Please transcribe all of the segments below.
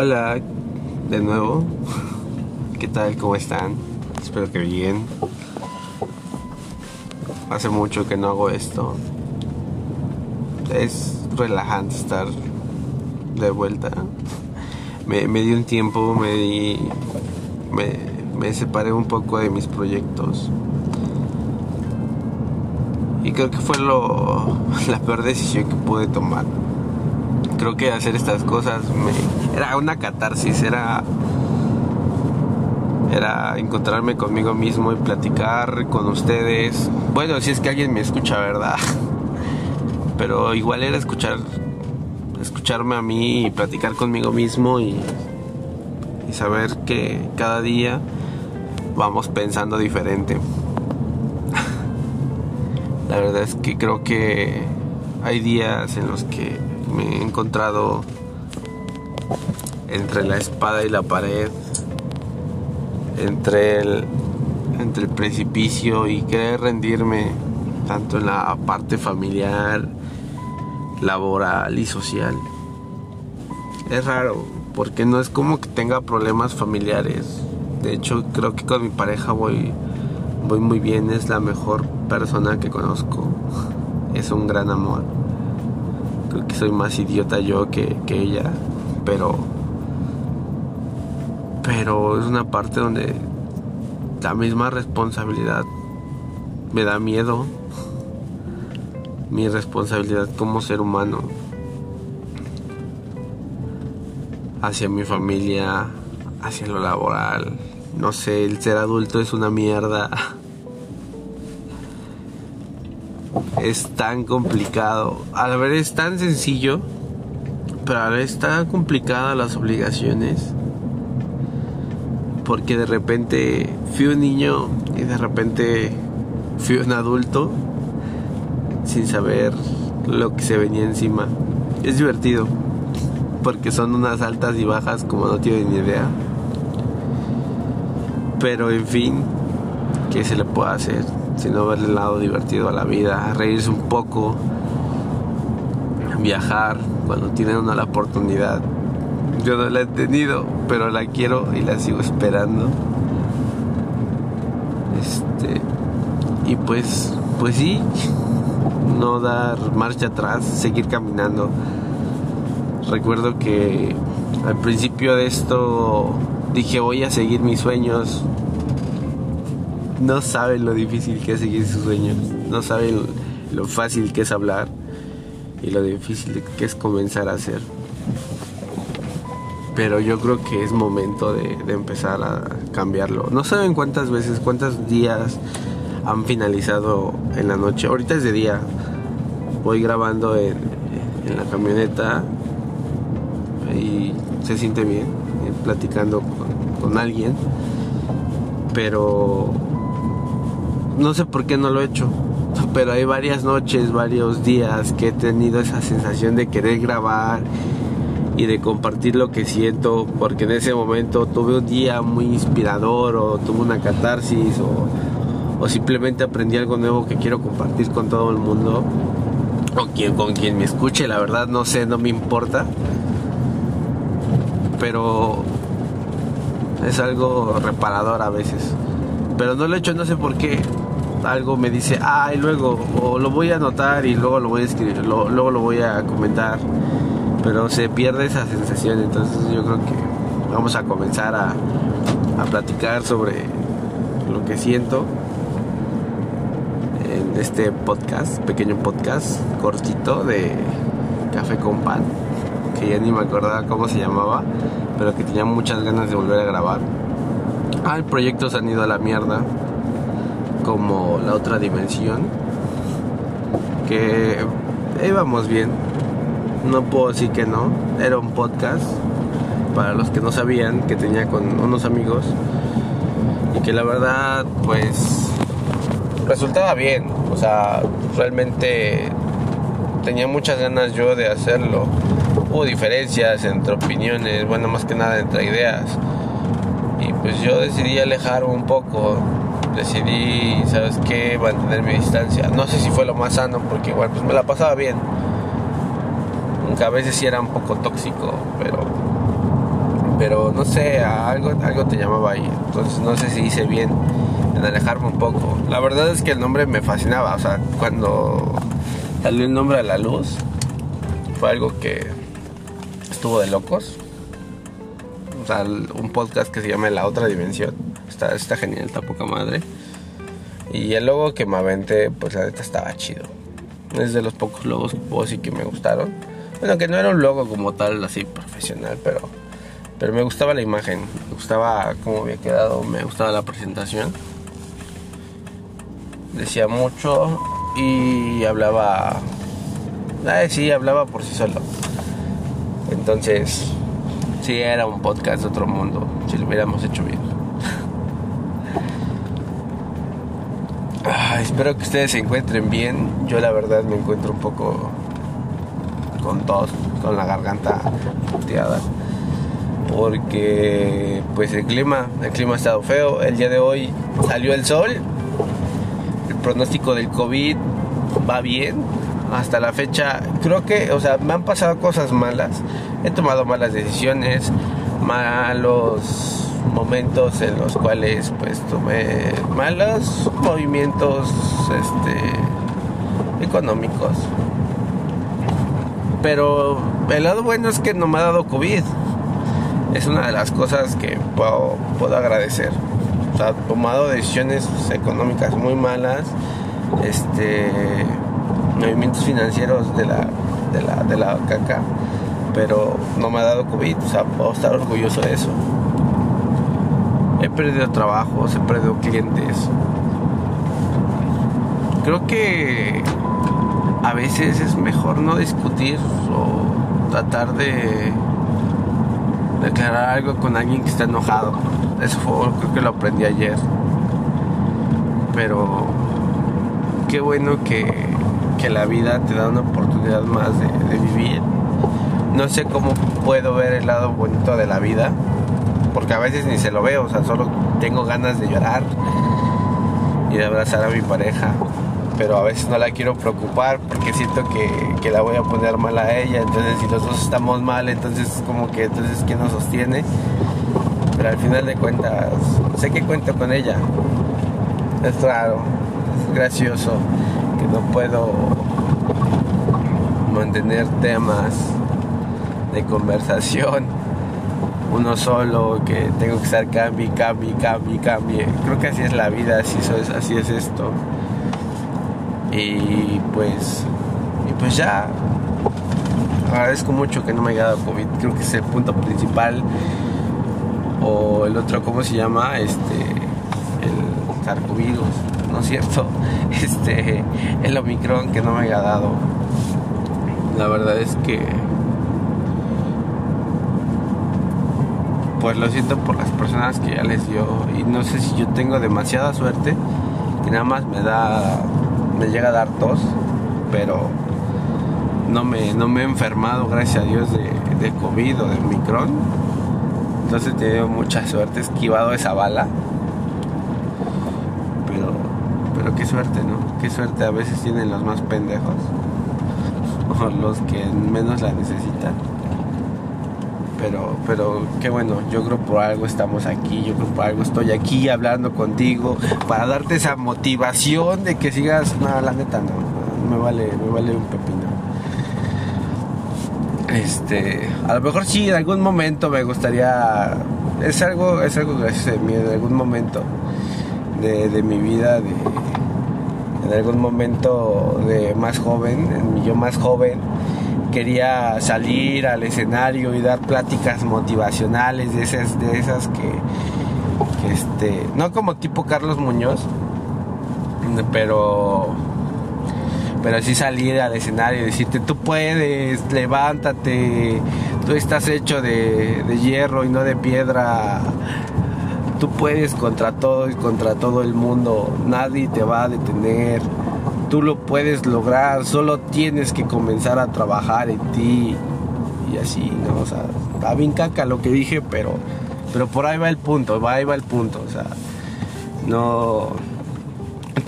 Hola, de nuevo. ¿Qué tal? ¿Cómo están? Espero que bien. Hace mucho que no hago esto. Es relajante estar de vuelta. Me, di un tiempo, me di. Me, me separé un poco de mis proyectos. Y creo que fue lo, la peor decisión que pude tomar creo que hacer estas cosas me, era una catarsis, era era encontrarme conmigo mismo y platicar con ustedes. Bueno, si es que alguien me escucha, ¿verdad? Pero igual era escuchar escucharme a mí y platicar conmigo mismo y, y saber que cada día vamos pensando diferente. La verdad es que creo que hay días en los que me he encontrado entre la espada y la pared, entre el, entre el precipicio y querer rendirme tanto en la parte familiar, laboral y social. Es raro, porque no es como que tenga problemas familiares. De hecho, creo que con mi pareja voy, voy muy bien, es la mejor persona que conozco. Es un gran amor creo que soy más idiota yo que, ella, pero pero es una parte donde la misma responsabilidad me da miedo. Mi responsabilidad como ser humano hacia mi familia, hacia lo laboral. No sé, el ser adulto es una mierda. es tan complicado. A la vez es tan sencillo, pero a la vez tan complicada las obligaciones. Porque de repente fui un niño y de repente fui un adulto sin saber lo que se venía encima. Es divertido, porque son unas altas y bajas como no tienen ni idea. Pero en fin, ¿qué se le puede hacer? Sino verle el lado divertido a la vida, reírse un poco, viajar cuando tienen una la oportunidad. Yo no la he tenido, pero la quiero y la sigo esperando. Este y pues pues sí, no dar marcha atrás, seguir caminando. Recuerdo que al principio de esto dije voy a seguir mis sueños, no saben lo difícil que es seguir sus sueños, no saben lo fácil que es hablar y lo difícil que es comenzar a hacer. Pero yo creo que es momento de, empezar a cambiarlo. No saben cuántas veces, cuántos días han finalizado en la noche. Ahorita es de día. Voy grabando en, la camioneta y se siente bien, eh, platicando con alguien. Pero no sé por qué no lo he hecho, pero hay varias noches, varios días que he tenido esa sensación de querer grabar y de compartir lo que siento, porque en ese momento tuve un día muy inspirador o tuve una catarsis o, simplemente aprendí algo nuevo que quiero compartir con todo el mundo o quien, con quien me escuche, la verdad no sé, no me importa, pero es algo reparador a veces. Pero no lo he hecho, no sé por qué algo me dice, ah, y luego, o lo voy a anotar y luego lo voy a escribir, luego lo voy a comentar, pero se pierde esa sensación, entonces yo creo que vamos a comenzar a, a platicar sobre lo que siento en este podcast, pequeño podcast cortito de café con pan, que ya ni me acordaba cómo se llamaba, pero que tenía muchas ganas de volver a grabar. Ah, el proyecto se han ido a la mierda como La otra dimensión, que íbamos bien, no puedo decir que no, era un podcast, para los que no sabían, que tenía con unos amigos, y que la verdad, pues, resultaba bien, o sea, realmente tenía muchas ganas yo de hacerlo. Hubo diferencias entre opiniones, bueno, más que nada entre ideas. Y pues yo decidí alejar un poco decidí, ¿sabes qué? Mantener mi distancia. No sé si fue lo más sano porque igual pues me la pasaba bien. Aunque a veces sí era un poco tóxico, pero pero no sé, algo, algo te llamaba ahí. Entonces no sé si hice bien en alejarme un poco. La verdad es que el nombre me fascinaba, o sea, cuando salió el nombre a la luz, fue algo que estuvo de locos. O sea, un podcast que se llama La Otra Dimensión. Está, está genial, está poca madre. Y el logo que me aventé, pues la neta estaba chido. Es de los pocos logos que que me gustaron. Bueno, que no era un logo como tal, así profesional, pero, pero me gustaba la imagen, me gustaba cómo había quedado, me gustaba la presentación. Decía mucho y hablaba. Sí, hablaba por sí solo. Entonces, sí, era un podcast de otro mundo, si lo hubiéramos hecho bien. Ah, espero que ustedes se encuentren bien. Yo la verdad me encuentro un poco con tos, con la garganta puteada. Porque pues el clima, el clima ha estado feo. El día de hoy salió el sol. El pronóstico del COVID va bien. Hasta la fecha, creo que, o sea, me han pasado cosas malas. He tomado malas decisiones, malos momentos en los cuales pues tomé malos movimientos este económicos pero el lado bueno es que no me ha dado COVID. Es una de las cosas que puedo, puedo agradecer. O tomado decisiones económicas muy malas, este, movimientos financieros de la, de la, de la caca, pero no me ha dado COVID. O sea, puedo estar orgulloso de eso. He perdido trabajos, he perdido clientes. Creo que a veces es mejor no discutir o tratar de declarar algo con alguien que está enojado. Eso fue, creo que lo aprendí ayer. Pero qué bueno que, la vida te da una oportunidad más de, vivir. No sé cómo puedo ver el lado bonito de la vida, porque a veces ni se lo veo, o sea, solo tengo ganas de llorar y de abrazar a mi pareja pero a veces no la quiero preocupar porque siento que, la voy a poner mal a ella. Entonces, si los dos estamos mal, entonces, como que, entonces, ¿quién nos sostiene? Pero al final de cuentas, sé que cuento con ella. Es raro, es gracioso que no puedo mantener temas de conversación uno solo, que tengo que estar cambie, cambie, cambie, cambie. Creo que así es la vida, así es, así es esto. Y pues, y pues ya, agradezco mucho que no me haya dado COVID. Creo que es el punto principal. O el otro, ¿cómo se llama? Este, el sarcovirus, ¿no es cierto? Este, el Omicron que no me haya dado. La verdad es que, pues lo siento por las personas que ya les dio. Y no sé si yo tengo demasiada suerte, que nada más me da me llega a dar tos, pero no me, no me he enfermado, gracias a Dios, de, de COVID o de Omicron. Entonces he tenido mucha suerte, esquivado esa bala. Pero, pero qué suerte, ¿no? Qué suerte a veces tienen los más pendejos. O los que menos la necesitan. Pero, pero qué bueno, yo creo por algo estamos aquí, yo creo por algo estoy aquí hablando contigo, para darte esa motivación de que sigas, no, la neta no, me vale, me vale un pepino. Este, a lo mejor sí, en algún momento me gustaría, es algo, es algo a mí, en algún momento de, mi vida, de, en algún momento de más joven, yo más joven, quería salir al escenario y dar pláticas motivacionales de esas, de esas que, este, no como tipo Carlos Muñoz, pero pero sí salir al escenario y decirte tú puedes, levántate, tú estás hecho de, de, hierro y no de piedra, tú puedes contra todo y contra todo el mundo, nadie te va a detener tú lo puedes lograr, solo tienes que comenzar a trabajar en ti y así, ¿no? O sea, está bien caca lo que dije, pero, pero por ahí va el punto, ahí va el punto, o sea, no,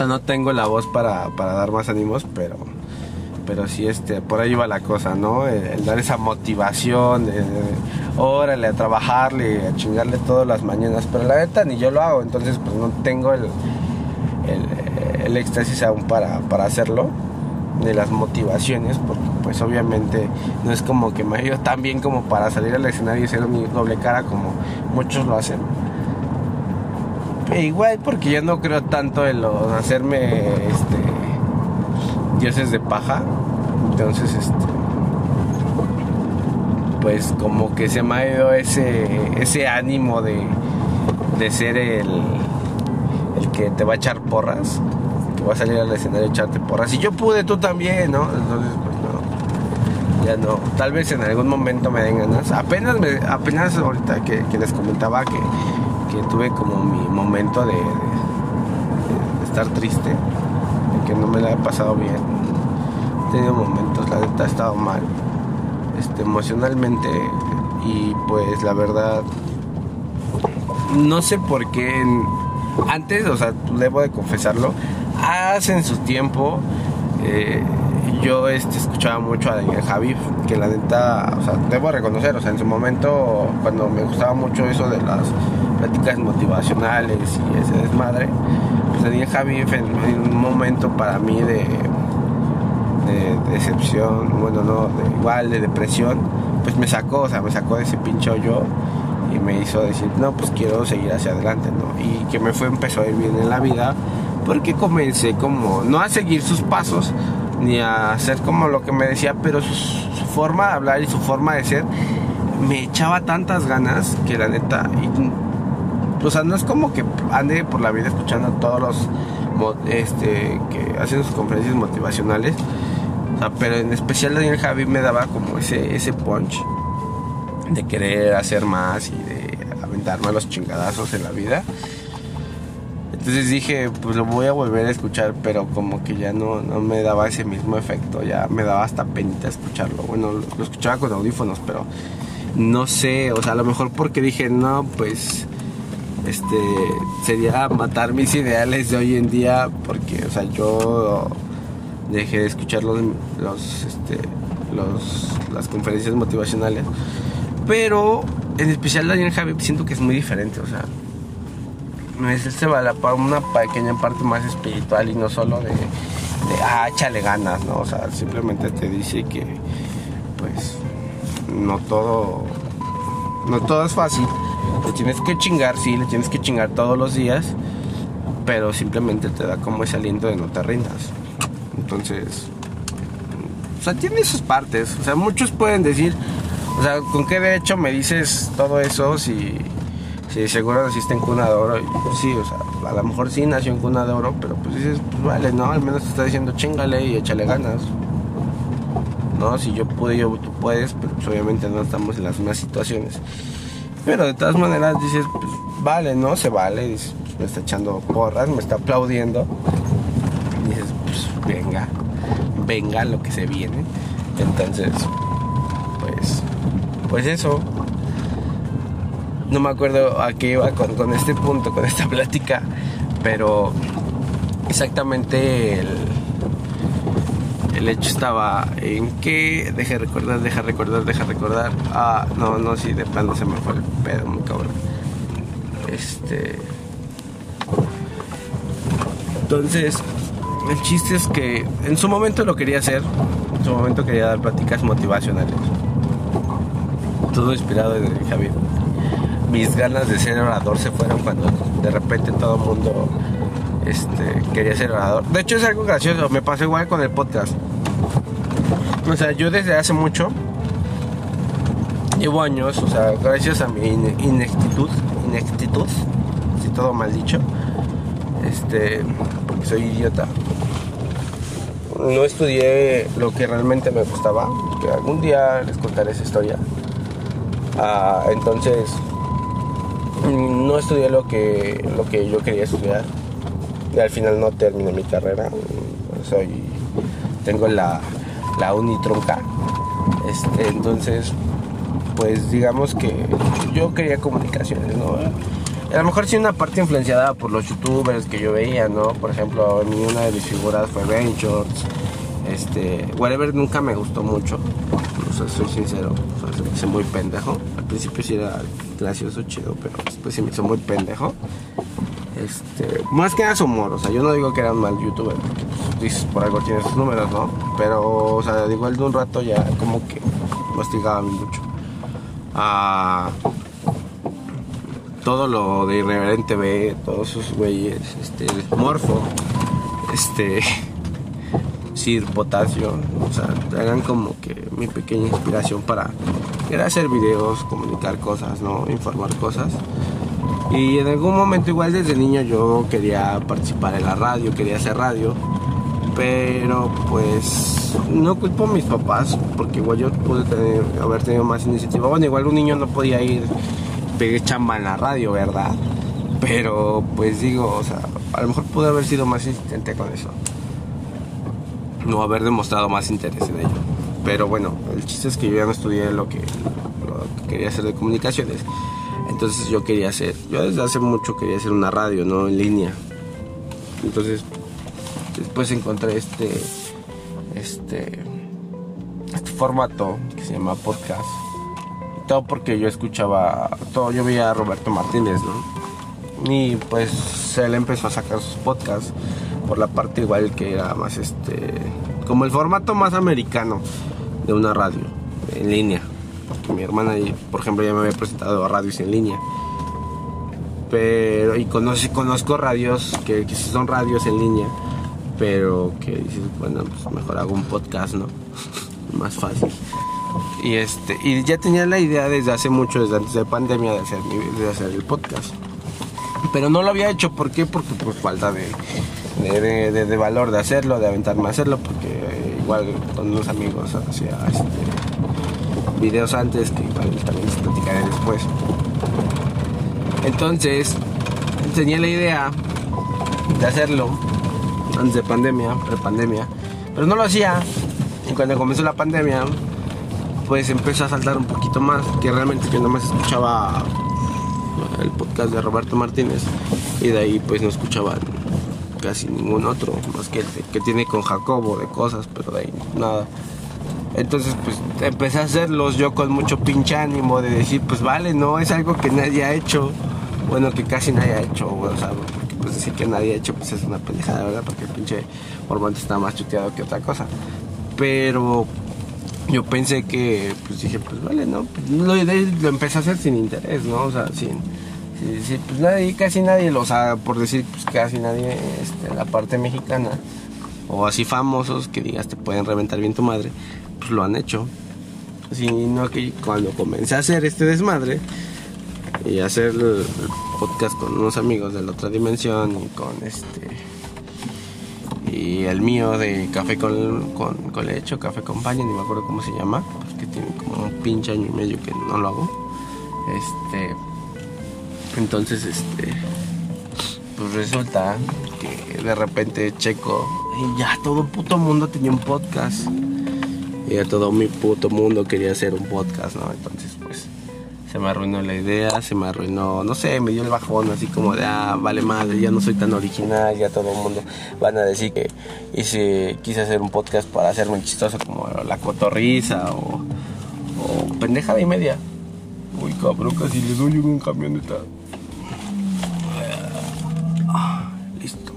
no tengo la voz para, dar más ánimos, pero, pero sí, este, por ahí va la cosa, ¿no? El, dar esa motivación, órale, a trabajarle, a chingarle todas las mañanas, pero la neta ni yo lo hago, entonces pues no tengo el, el éxtasis aún para, para hacerlo, ni las motivaciones, porque pues obviamente no es como que me ha ido tan bien como para salir al escenario y ser mi doble cara como muchos lo hacen. E igual porque yo no creo tanto en los hacerme este dioses de paja. Entonces este pues como que se me ha ido ese, ese ánimo de, de ser el, el que te va a echar porras, va a salir al escenario a echarte porras. Y yo pude, tú también, ¿no? Entonces, pues no, ya no. Tal vez en algún momento me den ganas. Apenas, apenas ahorita que, les comentaba que, que, tuve como mi momento de estar triste, de que no me la he pasado bien. He tenido momentos, la neta, he estado mal este, emocionalmente y pues la verdad no sé por qué antes, o sea, debo de confesarlo, hace en su tiempo eh, yo este, escuchaba mucho a Daniel Javi, que la neta, o sea, debo reconocer, o sea, en su momento cuando me gustaba mucho eso de las pláticas motivacionales y ese desmadre, pues Daniel Javi en un momento para mí de de, decepción, bueno, no, de, igual de depresión, pues me sacó, o sea, me sacó de ese pincho yo y me hizo decir, no, pues quiero seguir hacia adelante, ¿no? Y que me fue, empezó a ir bien en la vida, porque comencé como, no a seguir sus pasos, ni a hacer como lo que me decía, pero su, forma de hablar y su forma de ser me echaba tantas ganas que la neta, o sea, no es como que ande por la vida escuchando a todos los este, que hacen sus conferencias motivacionales, pero en especial Daniel Javi me daba como ese, ese punch de querer hacer más y de aventarme a los chingadazos en la vida. Entonces dije, pues lo voy a volver a escuchar, pero como que ya no, no me daba ese mismo efecto, ya me daba hasta penita escucharlo. Bueno, lo escuchaba con audífonos, pero no sé, o sea, a lo mejor porque dije, no, pues este sería matar mis ideales de hoy en día, porque, o sea, yo dejé de escuchar los, los, este, los, las conferencias motivacionales. Pero en especial Daniel Javi siento que es muy diferente, o sea, se va para una pequeña parte más espiritual y no solo de, de, ah, échale ganas, ¿no? O sea, simplemente te dice que, pues, no todo, no todo es fácil. Le tienes que chingar, sí, le tienes que chingar todos los días, pero simplemente te da como ese aliento de no te rindas. Entonces, o sea, tiene sus partes. O sea, muchos pueden decir, o sea, ¿con qué derecho me dices todo eso si, si seguro naciste en cuna de oro? Pues sí, o sea, a lo mejor sí nació en cuna de oro, pero pues dices, pues vale, ¿no? Al menos te está diciendo chingale y échale ganas. ¿No? Si yo pude, yo tú puedes, pero pues obviamente no estamos en las mismas situaciones. Pero de todas maneras dices, pues vale, ¿no? Se vale, dices, pues, me está echando porras, me está aplaudiendo dices, pues venga, venga lo que se viene. Entonces, pues, pues eso. No me acuerdo a qué iba con, este punto, con esta plática, pero exactamente el, el hecho estaba en que, deja recordar, deja recordar, deja recordar. Ah, no, no, sí, de plano se me fue el pedo, muy cabrón. Este. Entonces, el chiste es que en su momento lo quería hacer, en su momento quería dar pláticas motivacionales. Todo inspirado en el Javier. Mis ganas de ser orador se fueron cuando de repente todo el mundo este, quería ser orador. De hecho es algo gracioso, me pasó igual con el podcast. O sea, yo desde hace mucho, llevo años, o sea, gracias a mi ineptitud, ineptitud, si todo mal dicho, este, porque soy idiota, no estudié lo que realmente me gustaba, que algún día les contaré esa historia. Ah, entonces, no estudié lo que, lo que yo quería estudiar. Y al final no terminé mi carrera. Soy, tengo la, la unitronca. Este, entonces, pues digamos que yo quería comunicaciones, ¿no? A lo mejor sí una parte influenciada por los youtubers que yo veía, ¿no? Por ejemplo, una de mis figuras fue Ventures. Este, whatever nunca me gustó mucho. Sea, soy sincero, o se me hizo muy pendejo. Al principio sí era gracioso, chido, pero después sí me hizo muy pendejo. Este, más que nada su humor, o sea, yo no digo que era un mal youtuber, porque pues, por algo tiene sus números, ¿no? Pero, o sea, igual de un rato ya como que mastigaba mucho. Ah, todo lo de Irreverente B, todos sus güeyes, este, Morfo, este, Sir Potasio, o sea, hagan como que mi pequeña inspiración para querer hacer videos, comunicar cosas, ¿no? Informar cosas. Y en algún momento igual desde niño yo quería participar en la radio, quería hacer radio, pero pues no culpo a mis papás, porque igual yo pude tener, haber tenido más iniciativa. Bueno, igual un niño no podía ir, pegué chamba en la radio, ¿verdad? Pero pues digo, o sea, a lo mejor pude haber sido más insistente con eso. No haber demostrado más interés en ello. Pero bueno, el chiste es que yo ya no estudié lo que, quería hacer de comunicaciones. Entonces yo quería hacer, yo desde hace mucho quería hacer una radio, ¿no? En línea. Entonces después encontré este, este, este formato que se llama podcast. Todo porque yo escuchaba, todo, yo veía a Roberto Martínez, ¿no? Y pues él empezó a sacar sus podcasts por la parte igual que era más este, como el formato más americano de una radio en línea. Porque mi hermana, por ejemplo, ya me había presentado a radios en línea. Pero, y conozco, conozco radios que, que son radios en línea pero que dices, bueno, pues mejor hago un podcast, ¿no? Más fácil. Y este, y ya tenía la idea desde hace mucho, desde antes de pandemia, de hacer, de hacer el podcast. Pero no lo había hecho, ¿por qué? Porque pues falta de, de, de, valor de hacerlo, de aventarme a hacerlo, porque igual con unos amigos hacía este, videos antes que igual también les platicaré después. Entonces, tenía la idea de hacerlo antes de pandemia, pre-pandemia, pero no lo hacía. Y cuando comenzó la pandemia, pues empezó a saltar un poquito más, que realmente yo más escuchaba el podcast de Roberto Martínez y de ahí pues no escuchaba casi ningún otro, más que el que tiene con Jacobo de cosas, pero de ahí nada. Entonces pues empecé a hacerlos yo con mucho pinche ánimo de decir pues vale, no, es algo que nadie ha hecho, bueno que casi nadie ha hecho, o sea, pues decir que nadie ha hecho pues es una pendejada, ¿verdad? Porque el pinche formato está más chuteado que otra cosa. Pero yo pensé que, pues dije, pues vale, ¿no? Lo, lo, empecé a hacer sin interés, ¿no? O sea, sin, sin, pues nadie, casi nadie, o sea, por decir, pues casi nadie este, la parte mexicana, o así famosos que digas te pueden reventar bien tu madre, pues lo han hecho. Sino que cuando comencé a hacer este desmadre y hacer el podcast con unos amigos de la otra dimensión y con este y el mío de café con, con, leche café con paña, ni me acuerdo cómo se llama, porque tiene como un pinche año y medio que no lo hago. Este, entonces, este, pues resulta que de repente checo y ya todo puto mundo tenía un podcast. Y ya todo mi puto mundo quería hacer un podcast, ¿no? Entonces, pues se me arruinó la idea, se me arruinó, no sé, me dio el bajón así como de, ah, vale madre, ya no soy tan original, ya todo el mundo van a decir que hice, quise hacer un podcast para hacerme chistoso como la cotorriza o, o pendejada y media. Cabrón, casi le doy un camioneta. Listo.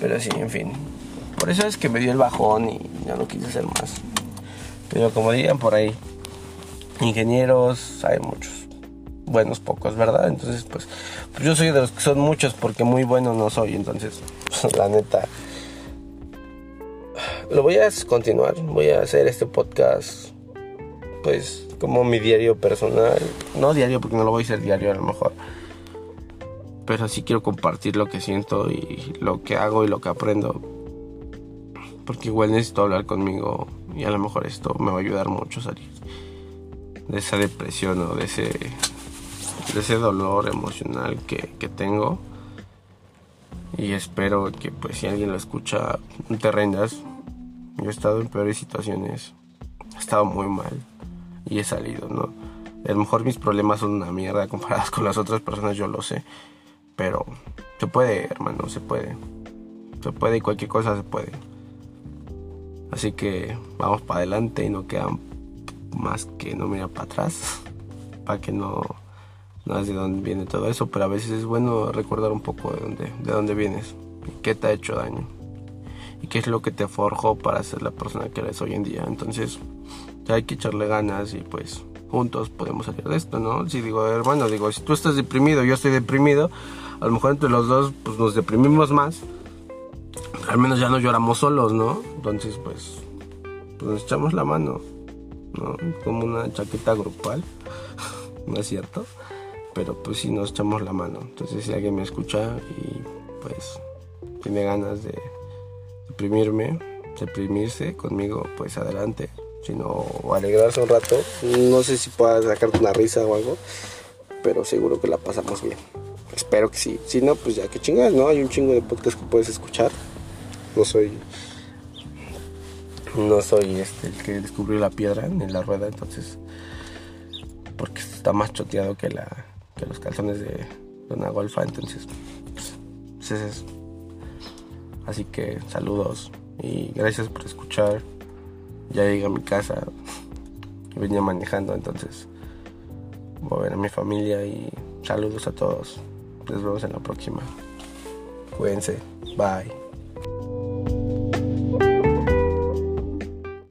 Pero sí, en fin. Por eso es que me dio el bajón y ya no quise hacer más. Pero como dirían por ahí, ingenieros hay muchos. Buenos pocos, ¿verdad? Entonces, pues, pues yo soy de los que son muchos porque muy bueno no soy. Entonces, la neta, lo voy a continuar. Voy a hacer este podcast, pues, como mi diario personal. No diario porque no lo voy a hacer diario a lo mejor. Pero sí quiero compartir lo que siento y lo que hago y lo que aprendo. Porque igual necesito hablar conmigo y a lo mejor esto me va a ayudar mucho a salir de esa depresión o de ese, de ese dolor emocional que, que tengo. Y espero que pues si alguien lo escucha, te rendas. Yo he estado en peores situaciones. He estado muy mal. Y he salido, ¿no? A lo mejor mis problemas son una mierda comparados con las otras personas, yo lo sé. Pero se puede, hermano, se puede. Se puede y cualquier cosa se puede. Así que vamos para adelante y no quedan más que no mira para atrás, para que no, no de dónde viene todo eso, pero a veces es bueno recordar un poco de dónde, de dónde vienes, qué te ha hecho daño y qué es lo que te forjó para ser la persona que eres hoy en día. Entonces, hay que echarle ganas y pues juntos podemos salir de esto, ¿no? Si digo, hermano, digo, si tú estás deprimido, yo estoy deprimido, a lo mejor entre los dos pues nos deprimimos más. Al menos ya no lloramos solos, ¿no? Entonces, pues, pues nos echamos la mano, ¿no? Como una chaqueta grupal, ¿no es cierto? Pero pues sí nos echamos la mano. Entonces, si alguien me escucha y pues tiene ganas de deprimirme, deprimirse conmigo, pues adelante. Sino alegrarse un rato. No sé si pueda sacarte una risa o algo, pero seguro que la pasamos bien. Espero que sí. Si no, pues ya que chingas, ¿no? Hay un chingo de podcast que puedes escuchar. No soy. No soy este el que descubrió la piedra ni la rueda, entonces. Porque está más choteado que la. que los calzones de, una golfa, entonces. Pues, pues es eso. Así que saludos y gracias por escuchar. Ya llegué a mi casa. Venía manejando, entonces voy a ver a mi familia y saludos a todos. Nos vemos en la próxima. Cuídense. Bye.